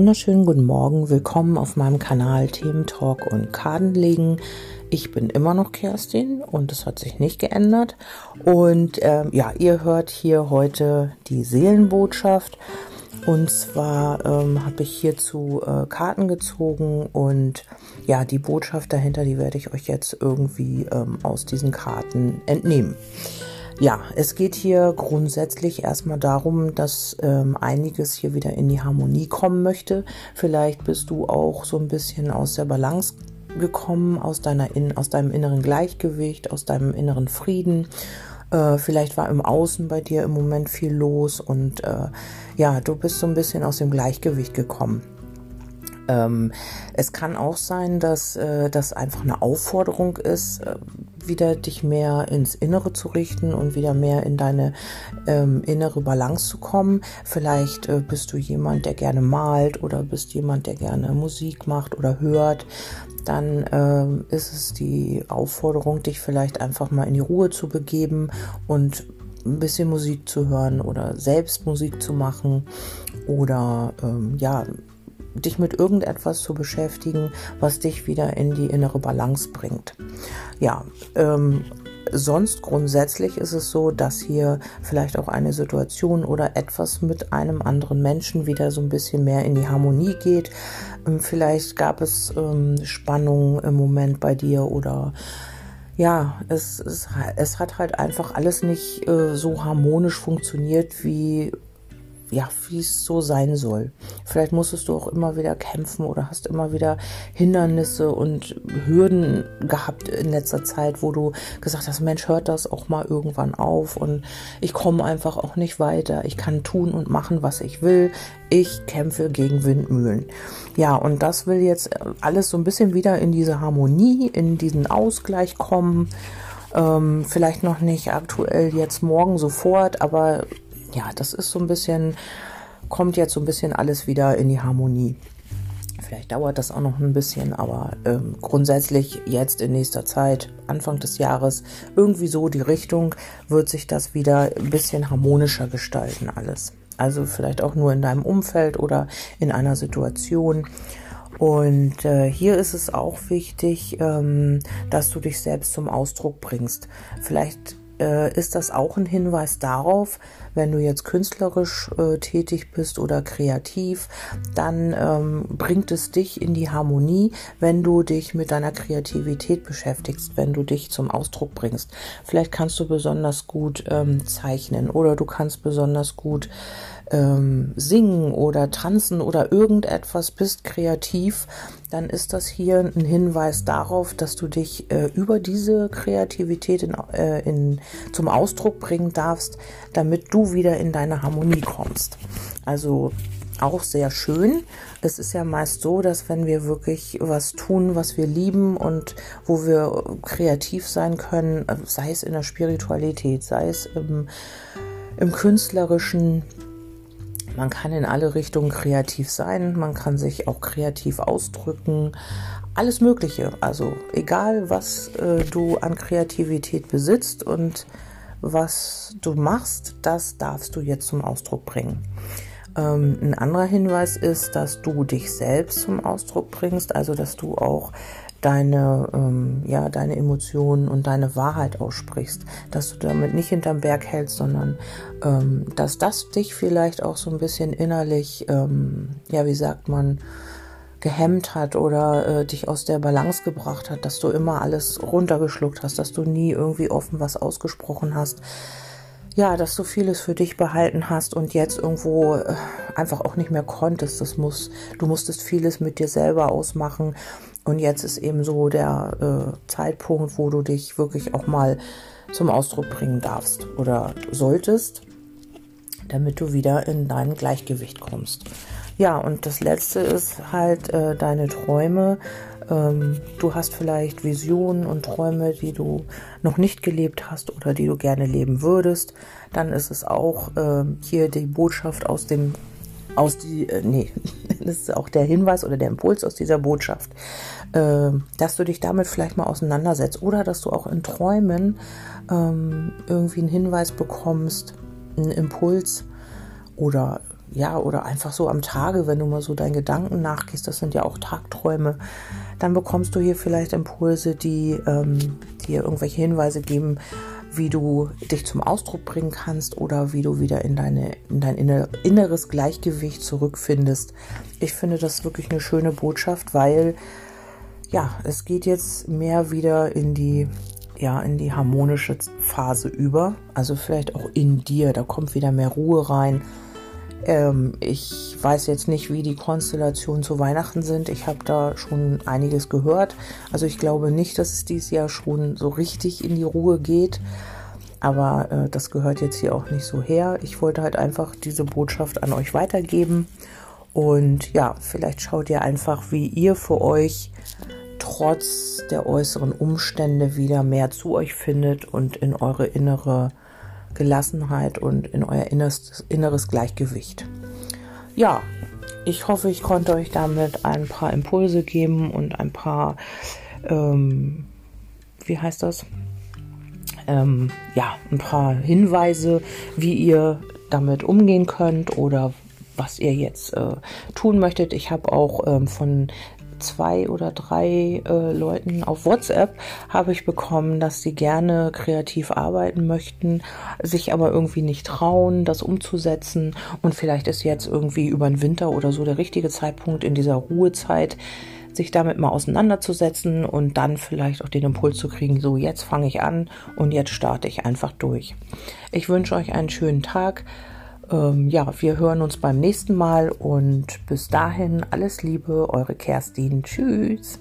wunderschönen guten Morgen. Willkommen auf meinem Kanal Themen Talk und Kartenlegen. Ich bin immer noch Kerstin und es hat sich nicht geändert. Und ähm, ja, ihr hört hier heute die Seelenbotschaft. Und zwar ähm, habe ich hierzu äh, Karten gezogen und ja, die Botschaft dahinter, die werde ich euch jetzt irgendwie ähm, aus diesen Karten entnehmen. Ja, es geht hier grundsätzlich erstmal darum, dass ähm, einiges hier wieder in die Harmonie kommen möchte. Vielleicht bist du auch so ein bisschen aus der Balance gekommen, aus, deiner in, aus deinem inneren Gleichgewicht, aus deinem inneren Frieden. Äh, vielleicht war im Außen bei dir im Moment viel los und äh, ja, du bist so ein bisschen aus dem Gleichgewicht gekommen. Ähm, es kann auch sein, dass äh, das einfach eine Aufforderung ist, äh, wieder dich mehr ins Innere zu richten und wieder mehr in deine ähm, innere Balance zu kommen. Vielleicht äh, bist du jemand, der gerne malt oder bist jemand, der gerne Musik macht oder hört. Dann ähm, ist es die Aufforderung, dich vielleicht einfach mal in die Ruhe zu begeben und ein bisschen Musik zu hören oder selbst Musik zu machen oder ähm, ja dich mit irgendetwas zu beschäftigen, was dich wieder in die innere Balance bringt. Ja, ähm, sonst grundsätzlich ist es so, dass hier vielleicht auch eine Situation oder etwas mit einem anderen Menschen wieder so ein bisschen mehr in die Harmonie geht. Ähm, vielleicht gab es ähm, Spannungen im Moment bei dir oder ja, es, es, es hat halt einfach alles nicht äh, so harmonisch funktioniert, wie ja, wie es so sein soll. Vielleicht musstest du auch immer wieder kämpfen oder hast immer wieder Hindernisse und Hürden gehabt in letzter Zeit, wo du gesagt hast, Mensch, hört das auch mal irgendwann auf und ich komme einfach auch nicht weiter. Ich kann tun und machen, was ich will. Ich kämpfe gegen Windmühlen. Ja, und das will jetzt alles so ein bisschen wieder in diese Harmonie, in diesen Ausgleich kommen. Ähm, vielleicht noch nicht aktuell jetzt morgen sofort, aber ja, das ist so ein bisschen, kommt jetzt so ein bisschen alles wieder in die Harmonie. Vielleicht dauert das auch noch ein bisschen, aber ähm, grundsätzlich jetzt in nächster Zeit, Anfang des Jahres, irgendwie so die Richtung, wird sich das wieder ein bisschen harmonischer gestalten alles. Also vielleicht auch nur in deinem Umfeld oder in einer Situation. Und äh, hier ist es auch wichtig, ähm, dass du dich selbst zum Ausdruck bringst. Vielleicht äh, ist das auch ein Hinweis darauf, wenn du jetzt künstlerisch äh, tätig bist oder kreativ, dann ähm, bringt es dich in die Harmonie, wenn du dich mit deiner Kreativität beschäftigst, wenn du dich zum Ausdruck bringst. Vielleicht kannst du besonders gut ähm, zeichnen oder du kannst besonders gut ähm, singen oder tanzen oder irgendetwas bist kreativ, dann ist das hier ein Hinweis darauf, dass du dich äh, über diese Kreativität in, äh, in, zum Ausdruck bringen darfst, damit du wieder in deine Harmonie kommst. Also auch sehr schön. Es ist ja meist so, dass wenn wir wirklich was tun, was wir lieben und wo wir kreativ sein können, äh, sei es in der Spiritualität, sei es im, im künstlerischen, man kann in alle Richtungen kreativ sein, man kann sich auch kreativ ausdrücken, alles Mögliche. Also egal, was äh, du an Kreativität besitzt und was du machst, das darfst du jetzt zum Ausdruck bringen. Ähm, ein anderer Hinweis ist, dass du dich selbst zum Ausdruck bringst, also dass du auch deine, ähm, ja, deine Emotionen und deine Wahrheit aussprichst, dass du damit nicht hinterm Berg hältst, sondern ähm, dass das dich vielleicht auch so ein bisschen innerlich, ähm, ja, wie sagt man, gehemmt hat oder äh, dich aus der Balance gebracht hat, dass du immer alles runtergeschluckt hast, dass du nie irgendwie offen was ausgesprochen hast. Ja, dass du vieles für dich behalten hast und jetzt irgendwo äh, einfach auch nicht mehr konntest. Das muss, du musstest vieles mit dir selber ausmachen und jetzt ist eben so der äh, Zeitpunkt, wo du dich wirklich auch mal zum Ausdruck bringen darfst oder solltest, damit du wieder in dein Gleichgewicht kommst. Ja, und das letzte ist halt äh, deine Träume. Ähm, du hast vielleicht Visionen und Träume, die du noch nicht gelebt hast oder die du gerne leben würdest. Dann ist es auch äh, hier die Botschaft aus dem aus die, äh, nee, das ist auch der Hinweis oder der Impuls aus dieser Botschaft, äh, dass du dich damit vielleicht mal auseinandersetzt oder dass du auch in Träumen ähm, irgendwie einen Hinweis bekommst, einen Impuls oder ja, oder einfach so am Tage, wenn du mal so deinen Gedanken nachgehst, das sind ja auch Tagträume, dann bekommst du hier vielleicht Impulse, die ähm, dir irgendwelche Hinweise geben, wie du dich zum Ausdruck bringen kannst oder wie du wieder in, deine, in dein inneres Gleichgewicht zurückfindest. Ich finde das wirklich eine schöne Botschaft, weil ja, es geht jetzt mehr wieder in die ja in die harmonische Phase über, also vielleicht auch in dir, da kommt wieder mehr Ruhe rein. Ähm, ich weiß jetzt nicht, wie die Konstellationen zu Weihnachten sind. Ich habe da schon einiges gehört. Also ich glaube nicht, dass es dieses Jahr schon so richtig in die Ruhe geht. Aber äh, das gehört jetzt hier auch nicht so her. Ich wollte halt einfach diese Botschaft an euch weitergeben. Und ja, vielleicht schaut ihr einfach, wie ihr für euch trotz der äußeren Umstände wieder mehr zu euch findet und in eure innere Gelassenheit und in euer inneres, inneres Gleichgewicht. Ja, ich hoffe, ich konnte euch damit ein paar Impulse geben und ein paar, ähm, wie heißt das? Ähm, ja, ein paar Hinweise, wie ihr damit umgehen könnt oder was ihr jetzt äh, tun möchtet. Ich habe auch ähm, von zwei oder drei äh, Leuten auf WhatsApp habe ich bekommen, dass sie gerne kreativ arbeiten möchten, sich aber irgendwie nicht trauen, das umzusetzen. Und vielleicht ist jetzt irgendwie über den Winter oder so der richtige Zeitpunkt in dieser Ruhezeit, sich damit mal auseinanderzusetzen und dann vielleicht auch den Impuls zu kriegen, so jetzt fange ich an und jetzt starte ich einfach durch. Ich wünsche euch einen schönen Tag ähm, ja, wir hören uns beim nächsten Mal und bis dahin alles Liebe, eure Kerstin. Tschüss.